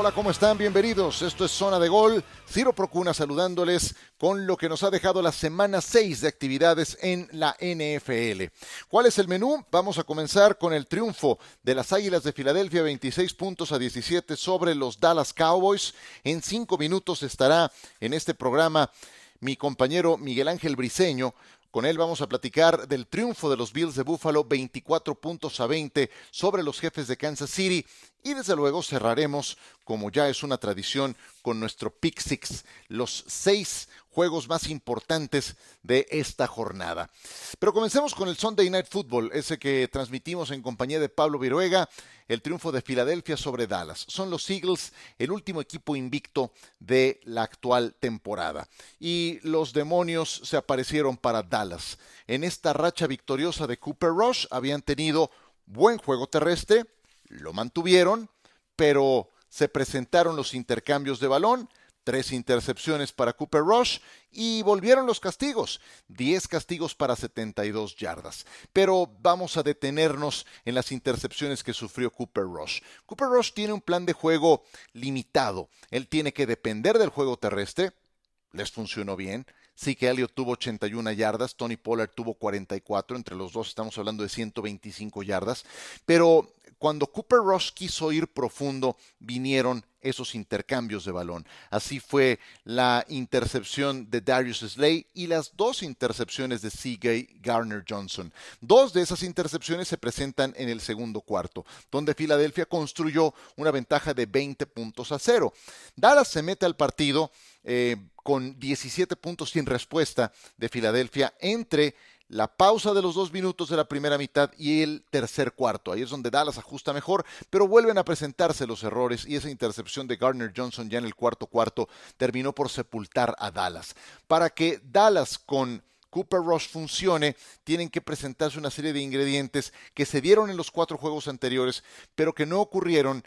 Hola, ¿cómo están? Bienvenidos. Esto es Zona de Gol. Ciro Procuna saludándoles con lo que nos ha dejado la semana 6 de actividades en la NFL. ¿Cuál es el menú? Vamos a comenzar con el triunfo de las Águilas de Filadelfia, 26 puntos a 17 sobre los Dallas Cowboys. En cinco minutos estará en este programa mi compañero Miguel Ángel Briceño con él vamos a platicar del triunfo de los Bills de Buffalo 24 puntos a 20 sobre los jefes de Kansas City. Y desde luego cerraremos, como ya es una tradición, con nuestro Pick Six, los seis juegos más importantes de esta jornada. Pero comencemos con el Sunday Night Football, ese que transmitimos en compañía de Pablo Viruega, el triunfo de Filadelfia sobre Dallas. Son los Eagles el último equipo invicto de la actual temporada. Y los demonios se aparecieron para Dallas. En esta racha victoriosa de Cooper Rush habían tenido buen juego terrestre, lo mantuvieron, pero se presentaron los intercambios de balón, tres intercepciones para Cooper Rush y volvieron los castigos, 10 castigos para 72 yardas. Pero vamos a detenernos en las intercepciones que sufrió Cooper Rush. Cooper Rush tiene un plan de juego limitado, él tiene que depender del juego terrestre, les funcionó bien, Que Elliott tuvo 81 yardas, Tony Pollard tuvo 44, entre los dos estamos hablando de 125 yardas, pero cuando Cooper Rush quiso ir profundo, vinieron esos intercambios de balón. Así fue la intercepción de Darius Slay y las dos intercepciones de C.J. Garner Johnson. Dos de esas intercepciones se presentan en el segundo cuarto, donde Filadelfia construyó una ventaja de 20 puntos a cero. Dallas se mete al partido eh, con 17 puntos sin respuesta de Filadelfia entre la pausa de los dos minutos de la primera mitad y el tercer cuarto. Ahí es donde Dallas ajusta mejor, pero vuelven a presentarse los errores y esa intercepción de Gardner Johnson ya en el cuarto cuarto terminó por sepultar a Dallas. Para que Dallas con Cooper Rush funcione, tienen que presentarse una serie de ingredientes que se dieron en los cuatro juegos anteriores, pero que no ocurrieron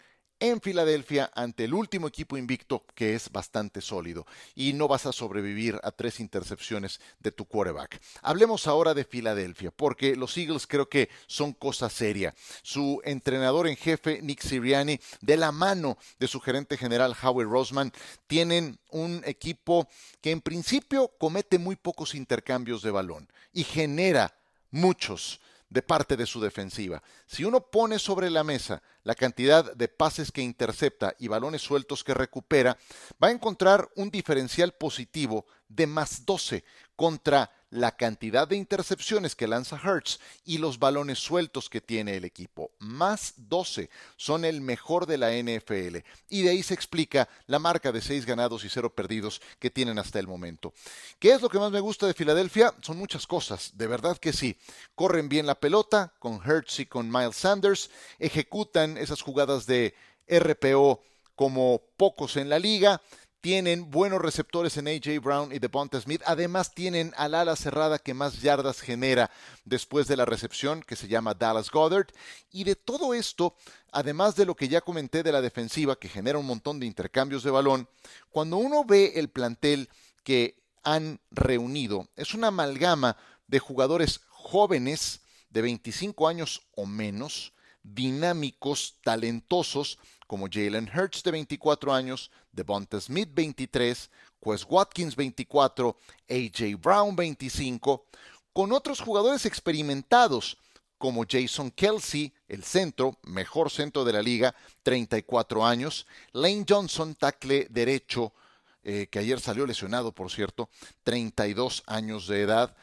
en Filadelfia ante el último equipo invicto que es bastante sólido y no vas a sobrevivir a tres intercepciones de tu quarterback. Hablemos ahora de Filadelfia porque los Eagles creo que son cosa seria. Su entrenador en jefe Nick Siriani de la mano de su gerente general Howie Roseman tienen un equipo que en principio comete muy pocos intercambios de balón y genera muchos de parte de su defensiva. Si uno pone sobre la mesa la cantidad de pases que intercepta y balones sueltos que recupera, va a encontrar un diferencial positivo de más 12 contra la cantidad de intercepciones que lanza Hertz y los balones sueltos que tiene el equipo. Más 12 son el mejor de la NFL. Y de ahí se explica la marca de 6 ganados y 0 perdidos que tienen hasta el momento. ¿Qué es lo que más me gusta de Filadelfia? Son muchas cosas, de verdad que sí. Corren bien la pelota con Hertz y con Miles Sanders, ejecutan esas jugadas de RPO como pocos en la liga tienen buenos receptores en AJ Brown y Devonta Smith. Además tienen al ala cerrada que más yardas genera después de la recepción, que se llama Dallas Goddard. Y de todo esto, además de lo que ya comenté de la defensiva, que genera un montón de intercambios de balón, cuando uno ve el plantel que han reunido, es una amalgama de jugadores jóvenes de 25 años o menos, dinámicos, talentosos, como Jalen Hurts de 24 años, Devonta Smith 23, Quest Watkins 24, AJ Brown 25, con otros jugadores experimentados como Jason Kelsey, el centro, mejor centro de la liga, 34 años, Lane Johnson, tackle derecho, eh, que ayer salió lesionado, por cierto, 32 años de edad,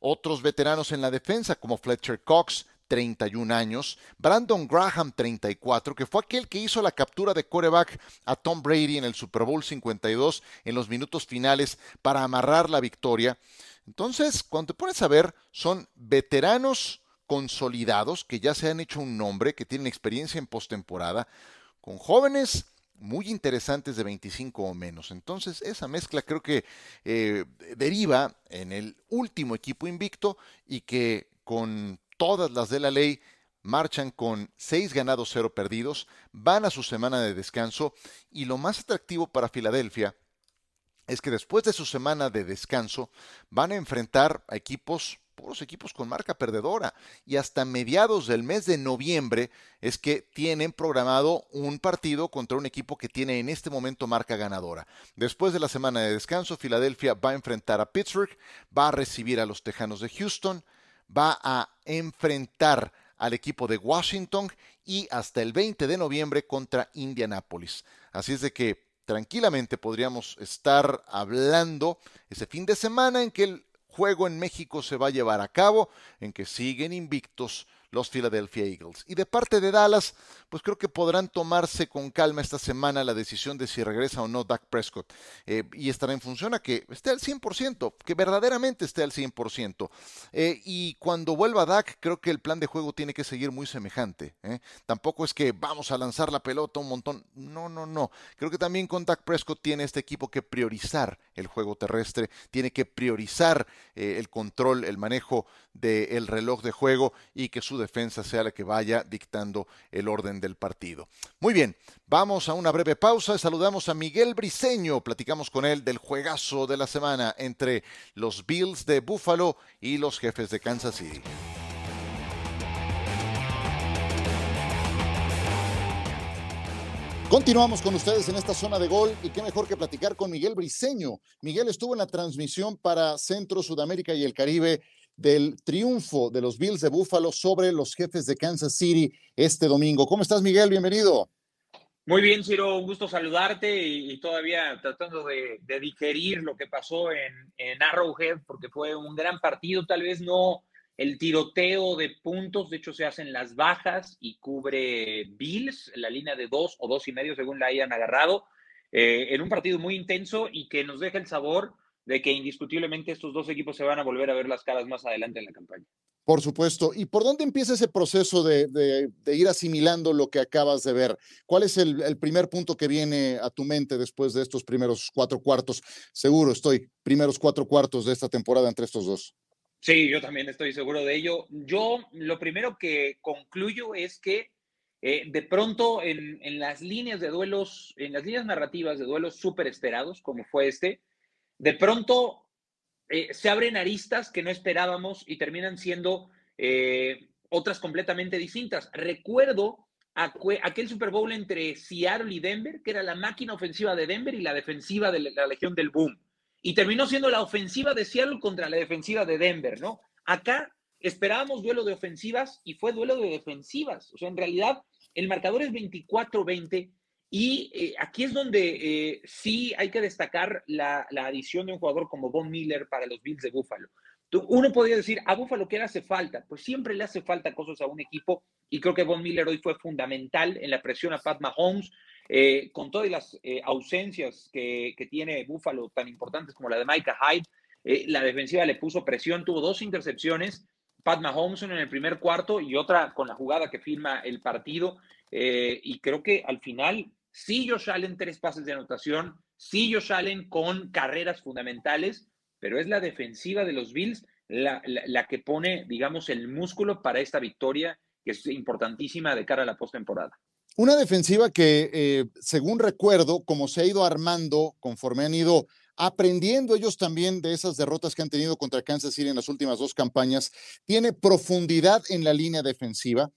otros veteranos en la defensa como Fletcher Cox, 31 años, Brandon Graham, 34, que fue aquel que hizo la captura de coreback a Tom Brady en el Super Bowl 52 en los minutos finales para amarrar la victoria. Entonces, cuando te pones a ver, son veteranos consolidados que ya se han hecho un nombre, que tienen experiencia en postemporada, con jóvenes muy interesantes de 25 o menos. Entonces, esa mezcla creo que eh, deriva en el último equipo invicto y que con todas las de la ley marchan con seis ganados, cero perdidos, van a su semana de descanso y lo más atractivo para Filadelfia es que después de su semana de descanso van a enfrentar a equipos puros equipos con marca perdedora. Y hasta mediados del mes de noviembre es que tienen programado un partido contra un equipo que tiene en este momento marca ganadora. Después de la semana de descanso, Filadelfia va a enfrentar a Pittsburgh, va a recibir a los Tejanos de Houston, va a enfrentar al equipo de Washington y hasta el 20 de noviembre contra Indianapolis. Así es de que tranquilamente podríamos estar hablando ese fin de semana en que el juego en México se va a llevar a cabo, en que siguen invictos los Philadelphia Eagles. Y de parte de Dallas, pues creo que podrán tomarse con calma esta semana la decisión de si regresa o no Dak Prescott. Eh, y estará en función a que esté al 100%, que verdaderamente esté al 100%. Eh, y cuando vuelva Dak, creo que el plan de juego tiene que seguir muy semejante. ¿eh? Tampoco es que vamos a lanzar la pelota un montón. No, no, no. Creo que también con Dak Prescott tiene este equipo que priorizar el juego terrestre, tiene que priorizar el control, el manejo del reloj de juego y que su defensa sea la que vaya dictando el orden del partido. Muy bien, vamos a una breve pausa. Saludamos a Miguel Briseño. Platicamos con él del juegazo de la semana entre los Bills de Buffalo y los jefes de Kansas City. Continuamos con ustedes en esta zona de gol y qué mejor que platicar con Miguel Briseño. Miguel estuvo en la transmisión para Centro, Sudamérica y el Caribe del triunfo de los Bills de Buffalo sobre los jefes de Kansas City este domingo. ¿Cómo estás, Miguel? Bienvenido. Muy bien, Ciro, un gusto saludarte y, todavía tratando de, digerir lo que pasó en, en, Arrowhead, porque fue un gran partido, tal vez no el tiroteo de puntos, de hecho se hacen las bajas y cubre Bills, la línea de dos o dos y medio según la hayan agarrado, eh, en un partido muy intenso y que nos deja el sabor de que indiscutiblemente estos dos equipos se van a volver a ver las caras más adelante en la campaña. Por supuesto. ¿Y por dónde empieza ese proceso de, ir asimilando lo que acabas de ver? ¿Cuál es el, primer punto que viene a tu mente después de estos primeros cuatro cuartos? Seguro estoy, primeros cuatro cuartos de esta temporada entre estos dos. Sí, yo también estoy seguro de ello. Yo lo primero que concluyo es que eh, de pronto en, en, las líneas de duelos, en las líneas narrativas de duelos súper esperados, como fue este, de pronto eh, se abren aristas que no esperábamos y terminan siendo eh, otras completamente distintas. Recuerdo aquel Super Bowl entre Seattle y Denver, que era la máquina ofensiva de Denver y la defensiva de la Legión del Boom. Y terminó siendo la ofensiva de Seattle contra la defensiva de Denver, ¿no? Acá esperábamos duelo de ofensivas y fue duelo de defensivas. O sea, en realidad el marcador es 24-20 y eh, aquí es donde eh, sí hay que destacar la, adición de un jugador como Von Miller para los Bills de Buffalo. uno podría decir, a Buffalo, ¿qué le hace falta? Pues siempre le hace falta cosas a un equipo y creo que Von Miller hoy fue fundamental en la presión a Pat Mahomes, eh, con todas las ausencias que, que, tiene Buffalo tan importantes como la de Micah Hyde. la defensiva le puso presión, tuvo dos intercepciones, Pat Mahomes en el primer cuarto y otra con la jugada que firma el partido. y creo que al final Sí, Josh Allen, tres pases de anotación. Sí, Josh Allen con carreras fundamentales, pero es la defensiva de los Bills la, que pone, digamos, el músculo para esta victoria que es importantísima de cara a la postemporada. Una defensiva que, eh, según recuerdo, como se ha ido armando conforme han ido aprendiendo ellos también de esas derrotas que han tenido contra Kansas City en las últimas dos campañas, tiene profundidad en la línea defensiva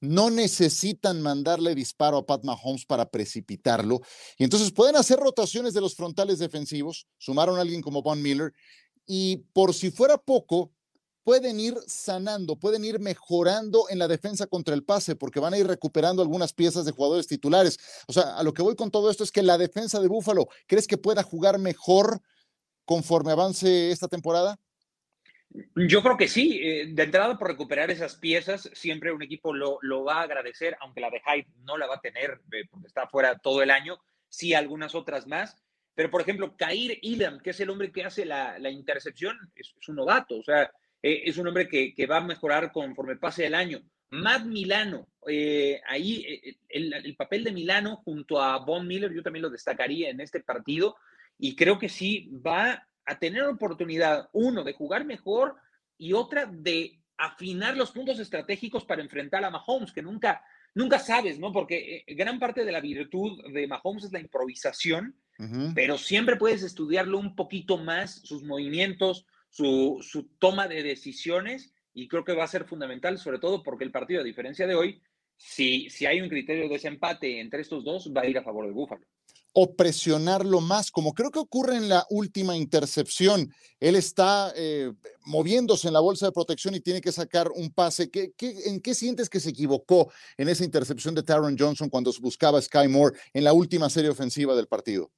no necesitan mandarle disparo a Pat Mahomes para precipitarlo. Y entonces pueden hacer rotaciones de los frontales defensivos, sumaron a alguien como Von Miller, y por si fuera poco, pueden ir sanando, pueden ir mejorando en la defensa contra el pase, porque van a ir recuperando algunas piezas de jugadores titulares. O sea, a lo que voy con todo esto es que la defensa de Búfalo, ¿crees que pueda jugar mejor conforme avance esta temporada? Yo creo que sí. Eh, de entrada, por recuperar esas piezas, siempre un equipo lo, va a agradecer, aunque la de Hyde no la va a tener eh, porque está fuera todo el año, sí algunas otras más. Pero, por ejemplo, Kair Ilam, que es el hombre que hace la, intercepción, es, un novato, o sea, eh, es un hombre que, va a mejorar conforme pase el año. Matt Milano, ahí el, el, papel de Milano junto a Von Miller, yo también lo destacaría en este partido, y creo que sí va a tener oportunidad, uno, de jugar mejor y otra, de afinar los puntos estratégicos para enfrentar a Mahomes, que nunca, nunca sabes, ¿no? Porque eh, gran parte de la virtud de Mahomes es la improvisación, pero siempre puedes estudiarlo un poquito más, sus movimientos, su, su toma de decisiones y creo que va a ser fundamental, sobre todo porque el partido, a diferencia de hoy, si, si hay un criterio de desempate entre estos dos, va a ir a favor del Búfalo o presionarlo más, como creo que ocurre en la última intercepción. Él está eh, moviéndose en la bolsa de protección y tiene que sacar un pase. ¿Qué, en qué sientes que se equivocó en esa intercepción de Taron Johnson cuando buscaba Sky Moore en la última serie ofensiva del partido?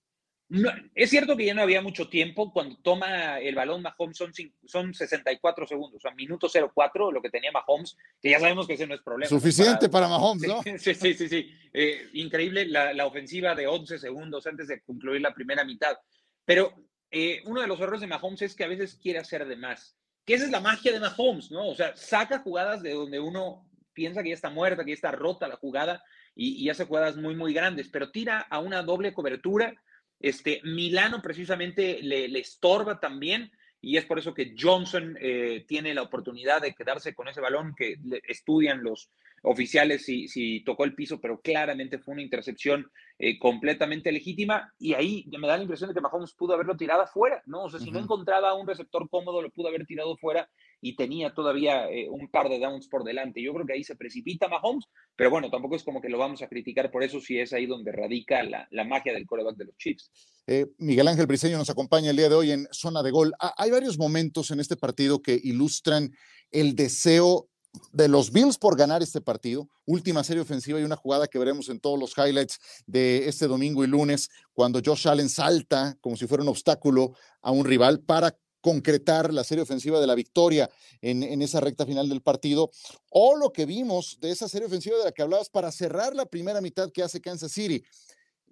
Es cierto que ya no había mucho tiempo. Cuando toma el balón Mahomes son, son 64 segundos, o sea, minuto 04, lo que tenía Mahomes, que ya sabemos que ese no es problema. Suficiente para, Mahomes, ¿no? Sí, sí, sí. sí. Eh, increíble la, la, ofensiva de 11 segundos antes de concluir la primera mitad. Pero eh, uno de los errores de Mahomes es que a veces quiere hacer de más. Que esa es la magia de Mahomes, ¿no? O sea, saca jugadas de donde uno piensa que ya está muerta, que ya está rota la jugada y, y hace jugadas muy, muy grandes, pero tira a una doble cobertura este, Milano precisamente le, estorba también y es por eso que Johnson eh, tiene la oportunidad de quedarse con ese balón que estudian los oficiales si, si tocó el piso, pero claramente fue una intercepción eh, completamente legítima y ahí me da la impresión de que Mahomes pudo haberlo tirado fuera, ¿no? O sea, si no encontraba un receptor cómodo, lo pudo haber tirado fuera y tenía todavía eh, un par de downs por delante. Yo creo que ahí se precipita Mahomes, pero bueno, tampoco es como que lo vamos a criticar por eso si es ahí donde radica la, magia del coreback de los Chiefs. Eh, Miguel Ángel Briceño nos acompaña el día de hoy en Zona de Gol. hay varios momentos en este partido que ilustran el deseo de los Bills por ganar este partido. Última serie ofensiva y una jugada que veremos en todos los highlights de este domingo y lunes, cuando Josh Allen salta como si fuera un obstáculo a un rival para concretar la serie ofensiva de la victoria en, en, esa recta final del partido, o lo que vimos de esa serie ofensiva de la que hablabas para cerrar la primera mitad que hace Kansas City.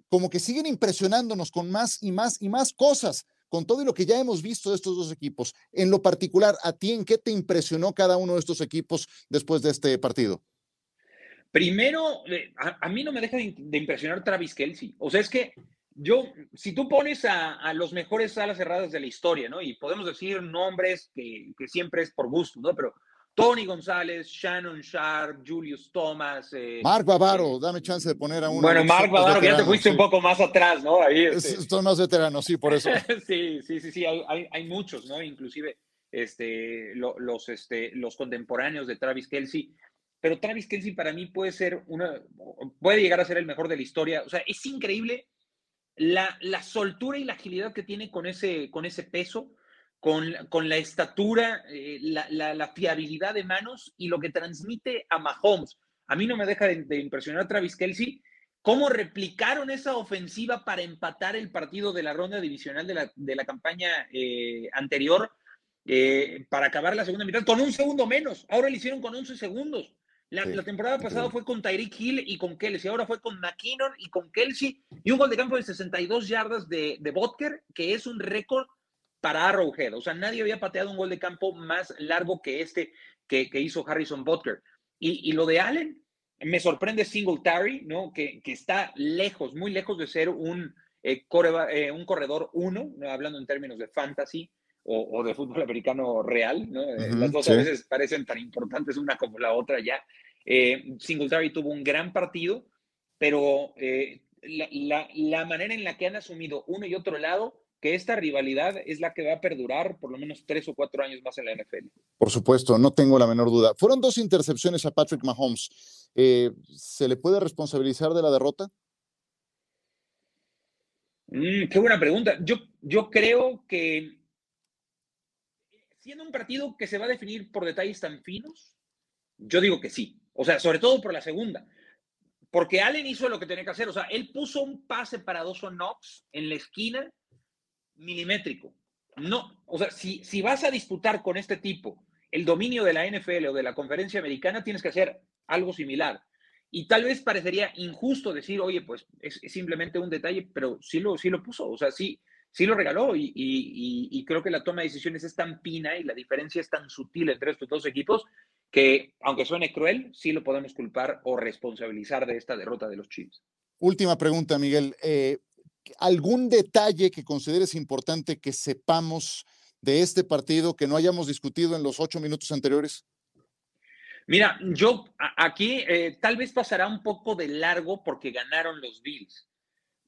Como que siguen impresionándonos con más y más y más cosas, con todo y lo que ya hemos visto de estos dos equipos. En lo particular, ¿a ti en qué te impresionó cada uno de estos equipos después de este partido? Primero, eh, a, mí no me deja de, de impresionar Travis Kelsey. O sea, es que yo, si tú pones a, los mejores salas cerradas de la historia, ¿no? Y podemos decir nombres que, siempre es por gusto, ¿no? Pero Tony González, Shannon Sharp, Julius Thomas. Eh, Mark Bavaro, eh, dame chance de poner a uno. Bueno, Mark Bavaro, que ya te fuiste un poco más atrás, ¿no? Ahí, este... más veteranos, sí, por eso. sí, sí, sí, sí, hay, hay, muchos, ¿no? Inclusive este, los, este, los contemporáneos de Travis Kelsey. Pero Travis Kelsey para mí puede ser una, puede llegar a ser el mejor de la historia. O sea, es increíble la, soltura y la agilidad que tiene con ese, con ese peso, con, la estatura, eh, la, fiabilidad de manos y lo que transmite a Mahomes. A mí no me deja de, impresionar Travis Kelsey. ¿Cómo replicaron esa ofensiva para empatar el partido de la ronda divisional de la, campaña eh, anterior eh, para acabar la segunda mitad con un segundo menos? Ahora lo hicieron con 11 segundos. La, temporada pasada fue con Tyreek Hill y con Kelsey, ahora fue con McKinnon y con Kelsey, y un gol de campo de 62 yardas de, de Botker, que es un récord para Arrowhead. O sea, nadie había pateado un gol de campo más largo que este que, hizo Harrison Butker. Y, lo de Allen, me sorprende Singletary, ¿no? Que, que está lejos, muy lejos de ser un, eh, eh, un corredor uno, hablando en términos de fantasy o, de fútbol americano real, ¿no? Eh, las dos a veces parecen tan importantes una como la otra ya. Eh, Singletary tuvo un gran partido, pero eh, la, la, manera en la que han asumido uno y otro lado, que esta rivalidad es la que va a perdurar por lo menos tres o cuatro años más en la NFL. Por supuesto, no tengo la menor duda. Fueron dos intercepciones a Patrick Mahomes. ¿Se le puede responsabilizar de la derrota? Mm, qué buena pregunta. Yo, yo creo que siendo un partido que se va a definir por detalles tan finos, yo digo que sí. O sea, sobre todo por la segunda. Porque Allen hizo lo que tenía que hacer. O sea, él puso un pase para dos Knox en la esquina milimétrico. No, o sea, si, si vas a disputar con este tipo el dominio de la NFL o de la conferencia americana, tienes que hacer algo similar. Y tal vez parecería injusto decir, oye, pues es, simplemente un detalle, pero sí lo, sí lo puso. O sea, sí, sí lo regaló y, creo que la toma de decisiones es tan fina y la diferencia es tan sutil entre estos dos equipos que, aunque suene cruel, sí lo podemos culpar o responsabilizar de esta derrota de los Chiefs. Última pregunta, Miguel. Eh, ¿Algún detalle que consideres importante que sepamos de este partido que no hayamos discutido en los ocho minutos anteriores? Mira, yo aquí eh, tal vez pasará un poco de largo porque ganaron los Bills.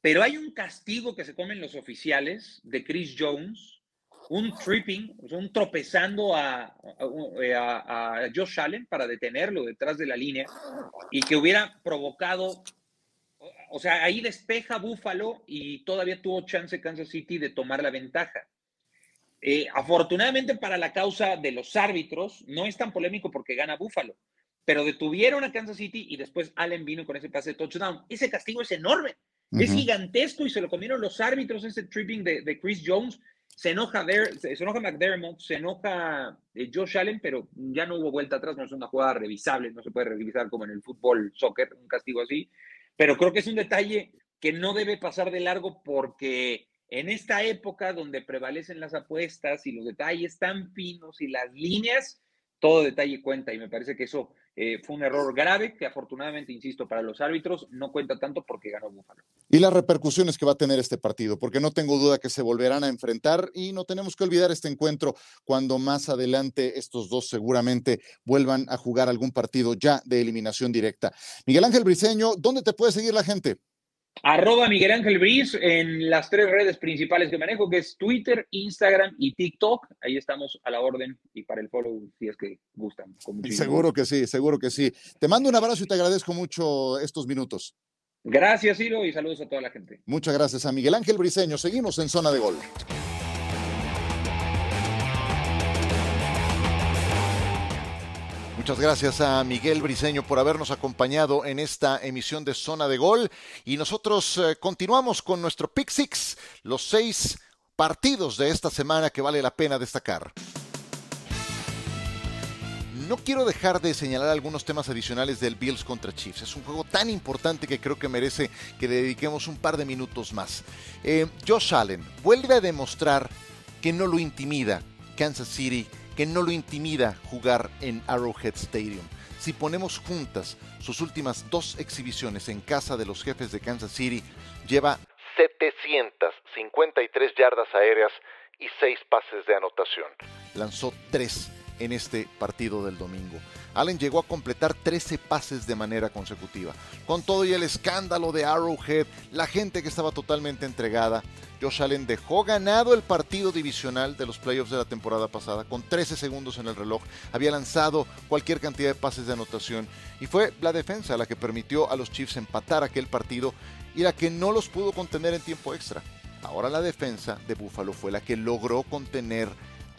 Pero hay un castigo que se comen los oficiales de Chris Jones un tripping, un tropezando a, a, Josh Allen para detenerlo detrás de la línea y que hubiera provocado, o sea, ahí despeja Buffalo y todavía tuvo chance Kansas City de tomar la ventaja. Eh, afortunadamente para la causa de los árbitros, no es tan polémico porque gana Buffalo, pero detuvieron a Kansas City y después Allen vino con ese pase de touchdown. Ese castigo es enorme, es gigantesco y se lo comieron los árbitros, ese tripping de, Chris Jones. Se enoja, se, enoja McDermott, se enoja eh, Josh Allen, pero ya no hubo vuelta atrás, no es una jugada revisable, no se puede revisar como en el fútbol, soccer, un castigo así. Pero creo que es un detalle que no debe pasar de largo porque en esta época donde prevalecen las apuestas y los detalles tan finos y las líneas, todo detalle cuenta y me parece que eso eh, fue un error grave que afortunadamente, insisto, para los árbitros no cuenta tanto porque ganó Búfalo. Y las repercusiones que va a tener este partido, porque no tengo duda que se volverán a enfrentar y no tenemos que olvidar este encuentro cuando más adelante estos dos seguramente vuelvan a jugar algún partido ya de eliminación directa. Miguel Ángel Briceño, ¿dónde te puede seguir la gente? Arroba Miguel Ángel Briz en las tres redes principales que manejo, que es Twitter, Instagram y TikTok. Ahí estamos a la orden y para el follow si es que gustan. Seguro que sí, seguro que sí. Te mando un abrazo y te agradezco mucho estos minutos. Gracias, Hilo, y saludos a toda la gente. Muchas gracias a Miguel Ángel Briceño. Seguimos en zona de gol. Muchas gracias a Miguel Briseño por habernos acompañado en esta emisión de Zona de Gol. Y nosotros eh, continuamos con nuestro Pick Six, los seis partidos de esta semana que vale la pena destacar. No quiero dejar de señalar algunos temas adicionales del Bills contra Chiefs. Es un juego tan importante que creo que merece que le dediquemos un par de minutos más. Eh, Josh Allen vuelve a demostrar que no lo intimida Kansas City que no lo intimida jugar en Arrowhead Stadium. Si ponemos juntas sus últimas dos exhibiciones en casa de los jefes de Kansas City, lleva 753 yardas aéreas y 6 pases de anotación. Lanzó 3 en este partido del domingo. Allen llegó a completar 13 pases de manera consecutiva. Con todo y el escándalo de Arrowhead, la gente que estaba totalmente entregada, Josh Allen dejó ganado el partido divisional de los playoffs de la temporada pasada con 13 segundos en el reloj. Había lanzado cualquier cantidad de pases de anotación y fue la defensa la que permitió a los Chiefs empatar aquel partido y la que no los pudo contener en tiempo extra. Ahora la defensa de Buffalo fue la que logró contener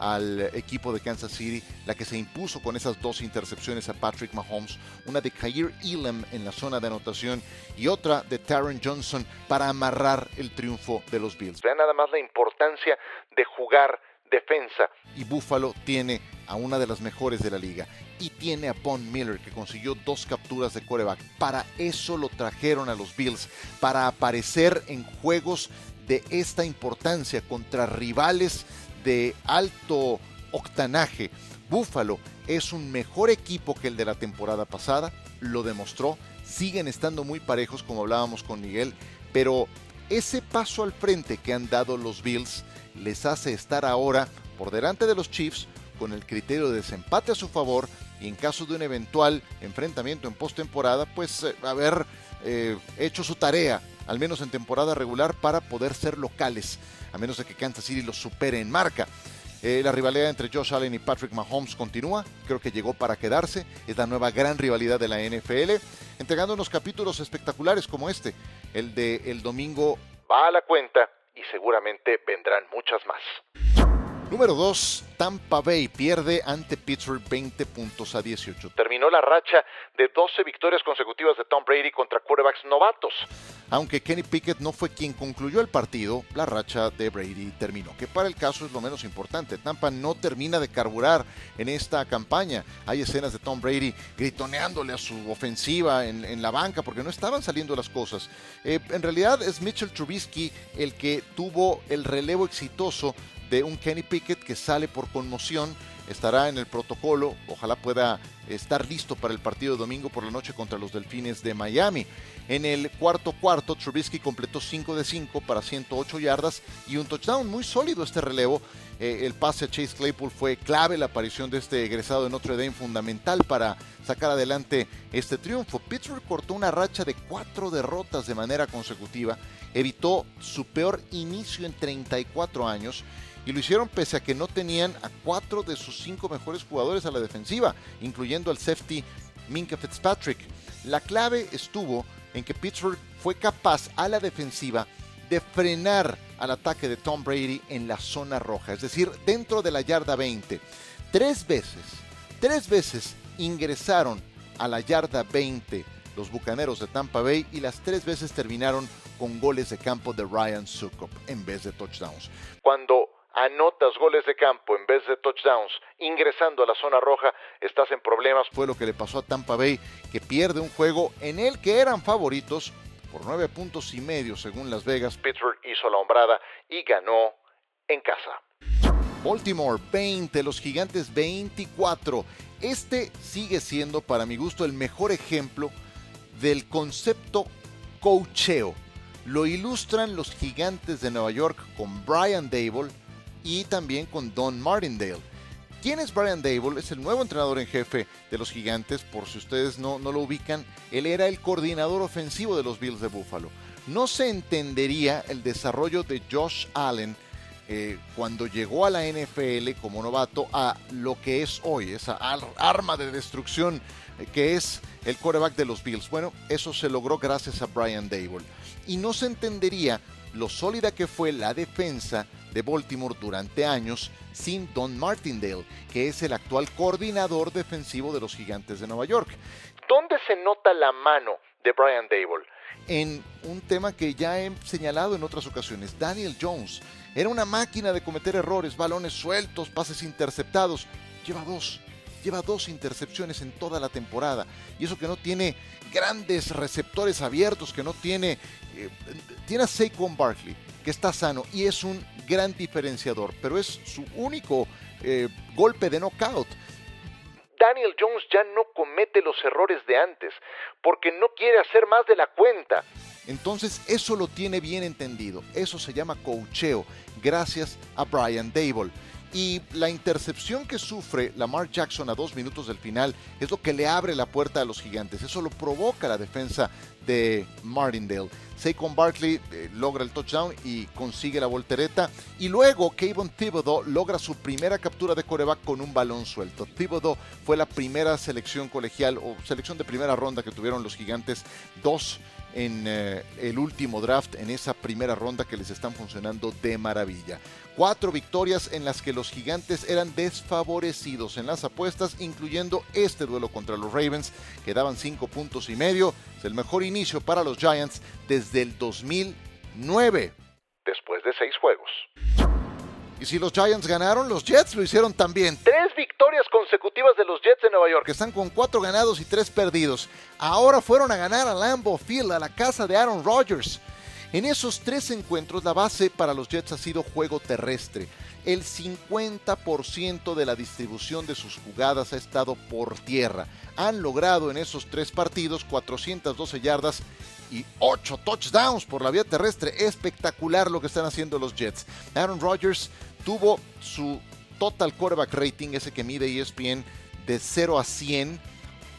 al equipo de Kansas City, la que se impuso con esas dos intercepciones a Patrick Mahomes, una de Kair Elam en la zona de anotación y otra de Taron Johnson para amarrar el triunfo de los Bills. Vean nada más la importancia de jugar defensa. Y Buffalo tiene a una de las mejores de la liga y tiene a Von Miller que consiguió dos capturas de coreback. Para eso lo trajeron a los Bills, para aparecer en juegos de esta importancia contra rivales de alto octanaje. Buffalo es un mejor equipo que el de la temporada pasada, lo demostró, siguen estando muy parejos como hablábamos con Miguel, pero ese paso al frente que han dado los Bills les hace estar ahora por delante de los Chiefs con el criterio de desempate a su favor y en caso de un eventual enfrentamiento en postemporada, pues eh, haber eh, hecho su tarea, al menos en temporada regular, para poder ser locales a menos de que Kansas City los supere en marca. Eh, la rivalidad entre Josh Allen y Patrick Mahomes continúa, creo que llegó para quedarse, es la nueva gran rivalidad de la NFL, entregando unos capítulos espectaculares como este, el de el domingo va a la cuenta y seguramente vendrán muchas más. Número 2, Tampa Bay pierde ante Pittsburgh 20 puntos a 18. Terminó la racha de 12 victorias consecutivas de Tom Brady contra quarterbacks novatos. Aunque Kenny Pickett no fue quien concluyó el partido, la racha de Brady terminó, que para el caso es lo menos importante. Tampa no termina de carburar en esta campaña. Hay escenas de Tom Brady gritoneándole a su ofensiva en, la banca porque no estaban saliendo las cosas. Eh, en realidad es Mitchell Trubisky el que tuvo el relevo exitoso de un Kenny Pickett que sale por conmoción, estará en el protocolo, ojalá pueda estar listo para el partido de domingo por la noche contra los Delfines de Miami. En el cuarto cuarto, Trubisky completó 5 de 5 para 108 yardas y un touchdown muy sólido este relevo. Eh, el pase a Chase Claypool fue clave, la aparición de este egresado de Notre Dame fundamental para sacar adelante este triunfo. Pittsburgh cortó una racha de cuatro derrotas de manera consecutiva, evitó su peor inicio en 34 años y lo hicieron pese a que no tenían a cuatro de sus cinco mejores jugadores a la defensiva, incluyendo al safety Minka Fitzpatrick. La clave estuvo en que Pittsburgh fue capaz a la defensiva de frenar al ataque de Tom Brady en la zona roja, es decir, dentro de la yarda 20. Tres veces, tres veces ingresaron a la yarda 20 los Bucaneros de Tampa Bay y las tres veces terminaron con goles de campo de Ryan Sukop en vez de touchdowns. Cuando anotas goles de campo en vez de touchdowns ingresando a la zona roja, estás en problemas. Fue lo que le pasó a Tampa Bay, que pierde un juego en el que eran favoritos por nueve puntos y medio según Las Vegas. Pittsburgh hizo la hombrada y ganó en casa. Baltimore 20, los gigantes 24. Este sigue siendo para mi gusto el mejor ejemplo del concepto coacheo. Lo ilustran los gigantes de Nueva York con Brian Dable y también con Don Martindale. ¿Quién es Brian Dable? Es el nuevo entrenador en jefe de los gigantes, por si ustedes no, no lo ubican. Él era el coordinador ofensivo de los Bills de Buffalo. No se entendería el desarrollo de Josh Allen eh, cuando llegó a la NFL como novato a lo que es hoy, esa arma de destrucción eh, que es el quarterback de los Bills. Bueno, eso se logró gracias a Brian Dable. Y no se entendería lo sólida que fue la defensa de Baltimore durante años sin Don Martindale, que es el actual coordinador defensivo de los Gigantes de Nueva York. ¿Dónde se nota la mano de Brian Dable? En un tema que ya he señalado en otras ocasiones, Daniel Jones era una máquina de cometer errores, balones sueltos, pases interceptados. Lleva dos, lleva dos intercepciones en toda la temporada. Y eso que no tiene grandes receptores abiertos, que no tiene... Eh, tiene a Saquon Barkley, que está sano y es un gran diferenciador, pero es su único eh, golpe de knockout. Daniel Jones ya no comete los errores de antes, porque no quiere hacer más de la cuenta. Entonces eso lo tiene bien entendido, eso se llama coacheo, gracias a Brian Dable. Y la intercepción que sufre Lamar Jackson a dos minutos del final es lo que le abre la puerta a los gigantes. Eso lo provoca la defensa de Martindale. Saquon Barkley eh, logra el touchdown y consigue la voltereta. Y luego Kayvon Thibodeau logra su primera captura de coreback con un balón suelto. Thibodeau fue la primera selección colegial o selección de primera ronda que tuvieron los gigantes. Dos en eh, el último draft, en esa primera ronda que les están funcionando de maravilla. Cuatro victorias en las que los gigantes eran desfavorecidos en las apuestas, incluyendo este duelo contra los Ravens, que daban cinco puntos y medio. Es el mejor inicio para los Giants desde el 2009, después de seis juegos. Y si los Giants ganaron, los Jets lo hicieron también. Tres victorias consecutivas de los Jets de Nueva York, que están con cuatro ganados y tres perdidos. Ahora fueron a ganar a Lambeau Field, a la casa de Aaron Rodgers. En esos tres encuentros, la base para los Jets ha sido juego terrestre. El 50% de la distribución de sus jugadas ha estado por tierra. Han logrado en esos tres partidos 412 yardas y 8 touchdowns por la vía terrestre. Espectacular lo que están haciendo los Jets. Aaron Rodgers tuvo su total quarterback rating, ese que mide ESPN, de 0 a 100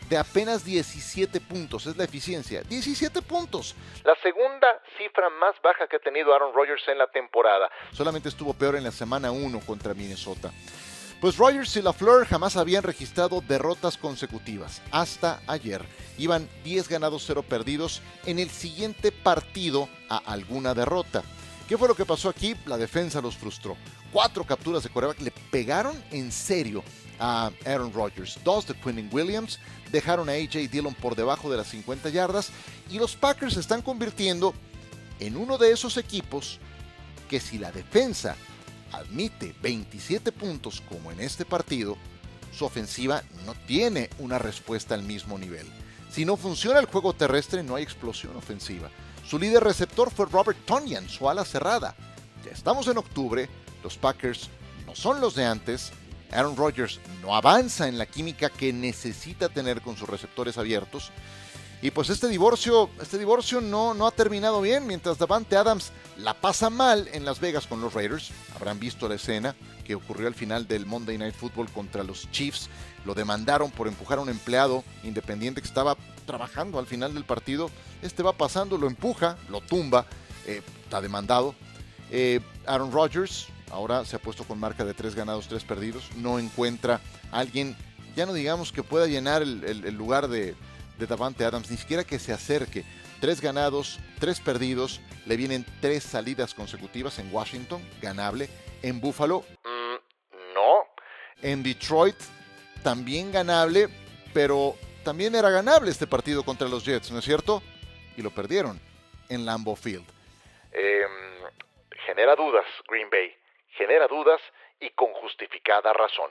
de apenas 17 puntos, es la eficiencia, 17 puntos. La segunda cifra más baja que ha tenido Aaron Rodgers en la temporada. Solamente estuvo peor en la semana 1 contra Minnesota. Pues Rodgers y LaFleur jamás habían registrado derrotas consecutivas, hasta ayer. Iban 10 ganados, 0 perdidos en el siguiente partido a alguna derrota. ¿Qué fue lo que pasó aquí? La defensa los frustró. Cuatro capturas de coreback le pegaron en serio a Aaron Rodgers. Dos de Quinn Williams dejaron a AJ Dillon por debajo de las 50 yardas y los Packers se están convirtiendo en uno de esos equipos que si la defensa admite 27 puntos como en este partido, su ofensiva no tiene una respuesta al mismo nivel. Si no funciona el juego terrestre, no hay explosión ofensiva. Su líder receptor fue Robert Tonyan, su ala cerrada. Ya estamos en octubre, los Packers no son los de antes, Aaron Rodgers no avanza en la química que necesita tener con sus receptores abiertos. Y pues este divorcio, este divorcio no, no ha terminado bien, mientras Davante Adams la pasa mal en Las Vegas con los Raiders. Habrán visto la escena que ocurrió al final del Monday Night Football contra los Chiefs. Lo demandaron por empujar a un empleado independiente que estaba trabajando al final del partido. Este va pasando, lo empuja, lo tumba, eh, está demandado. Eh, Aaron Rodgers ahora se ha puesto con marca de tres ganados, tres perdidos. No encuentra alguien, ya no digamos que pueda llenar el, lugar de, de Davante Adams, ni siquiera que se acerque. Tres ganados, tres perdidos. Le vienen tres salidas consecutivas en Washington, ganable. En Buffalo, mm, no. En Detroit, también ganable, pero también era ganable este partido contra los Jets, ¿no es cierto? Y lo perdieron en Lambeau Field. Em, genera dudas, Green Bay. Genera dudas y con justificada razón.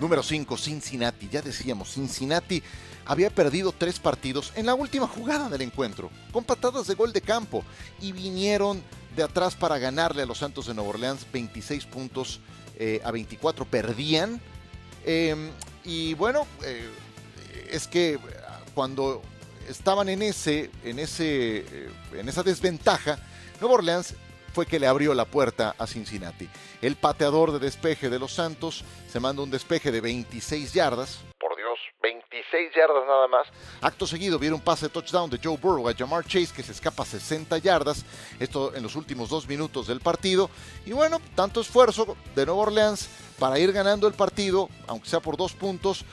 Número 5, Cincinnati. Ya decíamos, Cincinnati había perdido tres partidos en la última jugada del encuentro, con patadas de gol de campo, y vinieron de atrás para ganarle a los Santos de Nueva Orleans 26 puntos eh, a 24. Perdían. Em, y bueno, eh, es que cuando estaban en, ese, en, ese, eh, en esa desventaja, Nueva Orleans fue que le abrió la puerta a Cincinnati. El pateador de despeje de los Santos se manda un despeje de 26 yardas. Por Dios, 26 yardas nada más. Acto seguido viene un pase touchdown de Joe Burrow a Jamar Chase que se escapa 60 yardas. Esto en los últimos dos minutos del partido. Y bueno, tanto esfuerzo de Nueva Orleans para ir ganando el partido, aunque sea por dos puntos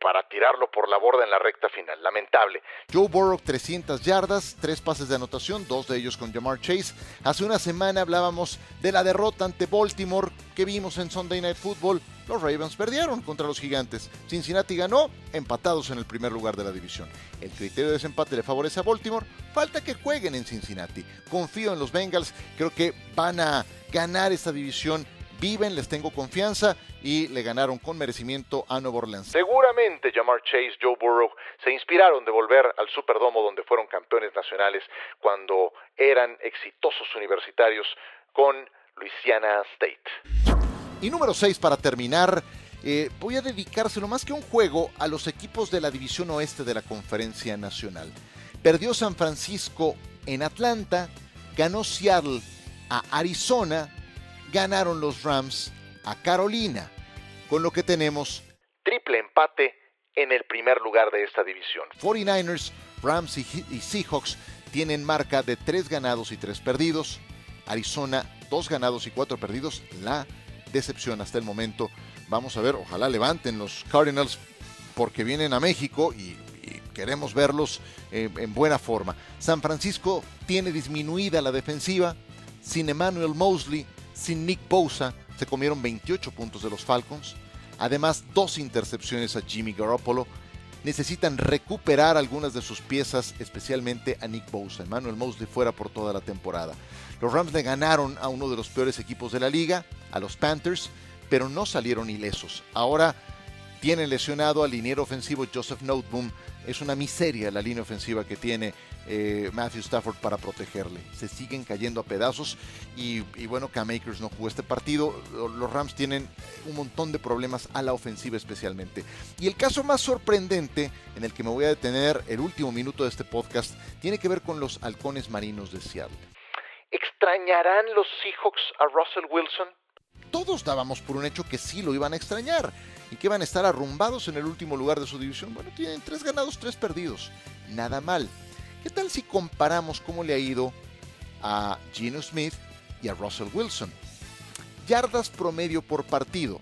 para tirarlo por la borda en la recta final. Lamentable. Joe Burrow 300 yardas, tres pases de anotación, dos de ellos con Jamar Chase. Hace una semana hablábamos de la derrota ante Baltimore que vimos en Sunday Night Football. Los Ravens perdieron contra los Gigantes. Cincinnati ganó, empatados en el primer lugar de la división. El criterio de desempate le favorece a Baltimore. Falta que jueguen en Cincinnati. Confío en los Bengals. Creo que van a ganar esta división viven, les tengo confianza y le ganaron con merecimiento a Nueva Orleans. Seguramente Jamar Chase, Joe Burrow se inspiraron de volver al Superdomo donde fueron campeones nacionales cuando eran exitosos universitarios con Louisiana State. Y número 6 para terminar, eh, voy a dedicárselo más que un juego a los equipos de la División Oeste de la Conferencia Nacional. Perdió San Francisco en Atlanta, ganó Seattle a Arizona ganaron los Rams a Carolina, con lo que tenemos triple empate en el primer lugar de esta división. 49ers, Rams y, Seahawks tienen marca de 3 ganados y 3 perdidos. Arizona, 2 ganados y 4 perdidos. La decepción hasta el momento. Vamos a ver, ojalá levanten los Cardinals porque vienen a México y, queremos verlos eh, en buena forma. San Francisco tiene disminuida la defensiva. Sin Emmanuel Mosley sin Nick Bosa se comieron 28 puntos de los Falcons. Además, dos intercepciones a Jimmy Garoppolo. Necesitan recuperar algunas de sus piezas, especialmente a Nick Bosa. Emmanuel Mosley fuera por toda la temporada. Los Rams le ganaron a uno de los peores equipos de la liga, a los Panthers, pero no salieron ilesos. Ahora tienen lesionado al liniero ofensivo Joseph Noteboom. Es una miseria la línea ofensiva que tiene eh, Matthew Stafford para protegerle. Se siguen cayendo a pedazos y, bueno, Cam Akers no jugó este partido. Los Rams tienen un montón de problemas a la ofensiva especialmente. Y el caso más sorprendente en el que me voy a detener el último minuto de este podcast tiene que ver con los halcones marinos de Seattle. ¿Extrañarán los Seahawks a Russell Wilson? Todos dábamos por un hecho que sí lo iban a extrañar y que van a estar arrumbados en el último lugar de su división. Bueno, tienen tres ganados, tres perdidos. Nada mal. ¿Qué tal si comparamos cómo le ha ido a Geno Smith y a Russell Wilson? Yardas promedio por partido.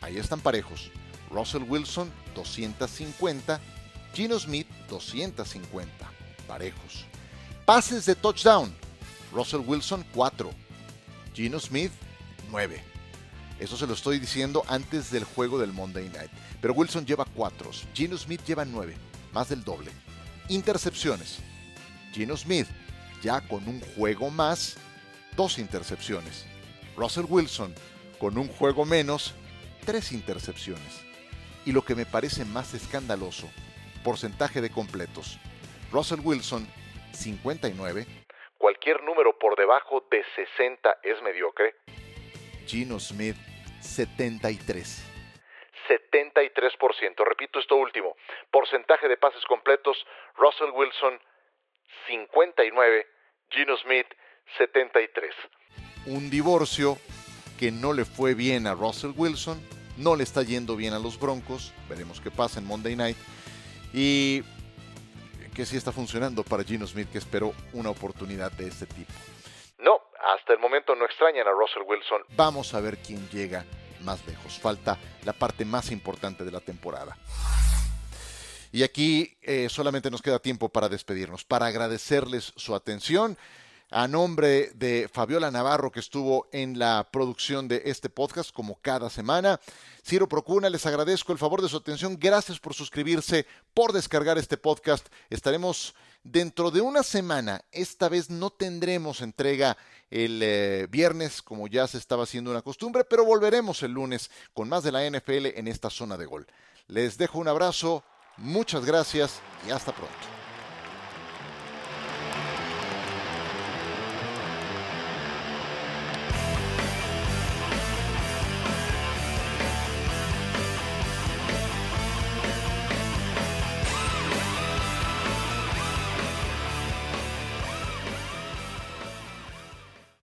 Ahí están parejos. Russell Wilson 250, Geno Smith 250. Parejos. Pases de touchdown. Russell Wilson 4, Geno Smith 9. Eso se lo estoy diciendo antes del juego del Monday Night. Pero Wilson lleva 4, Geno Smith lleva 9, más del doble. Intercepciones. Gino Smith, ya con un juego más, dos intercepciones. Russell Wilson, con un juego menos, tres intercepciones. Y lo que me parece más escandaloso, porcentaje de completos. Russell Wilson, 59. Cualquier número por debajo de 60 es mediocre. Gino Smith, 73. 73%. Repito esto último. Porcentaje de pases completos, Russell Wilson 59, Gino Smith 73. Un divorcio que no le fue bien a Russell Wilson, no le está yendo bien a los Broncos, veremos qué pasa en Monday Night, y que sí está funcionando para Gino Smith, que esperó una oportunidad de este tipo. Hasta el momento no extrañan a Russell Wilson. Vamos a ver quién llega más lejos. Falta la parte más importante de la temporada. Y aquí eh, solamente nos queda tiempo para despedirnos, para agradecerles su atención. A nombre de Fabiola Navarro, que estuvo en la producción de este podcast, como cada semana, Ciro Procuna, les agradezco el favor de su atención. Gracias por suscribirse, por descargar este podcast. Estaremos dentro de una semana. Esta vez no tendremos entrega el eh, viernes, como ya se estaba haciendo una costumbre, pero volveremos el lunes con más de la NFL en esta zona de gol. Les dejo un abrazo, muchas gracias y hasta pronto.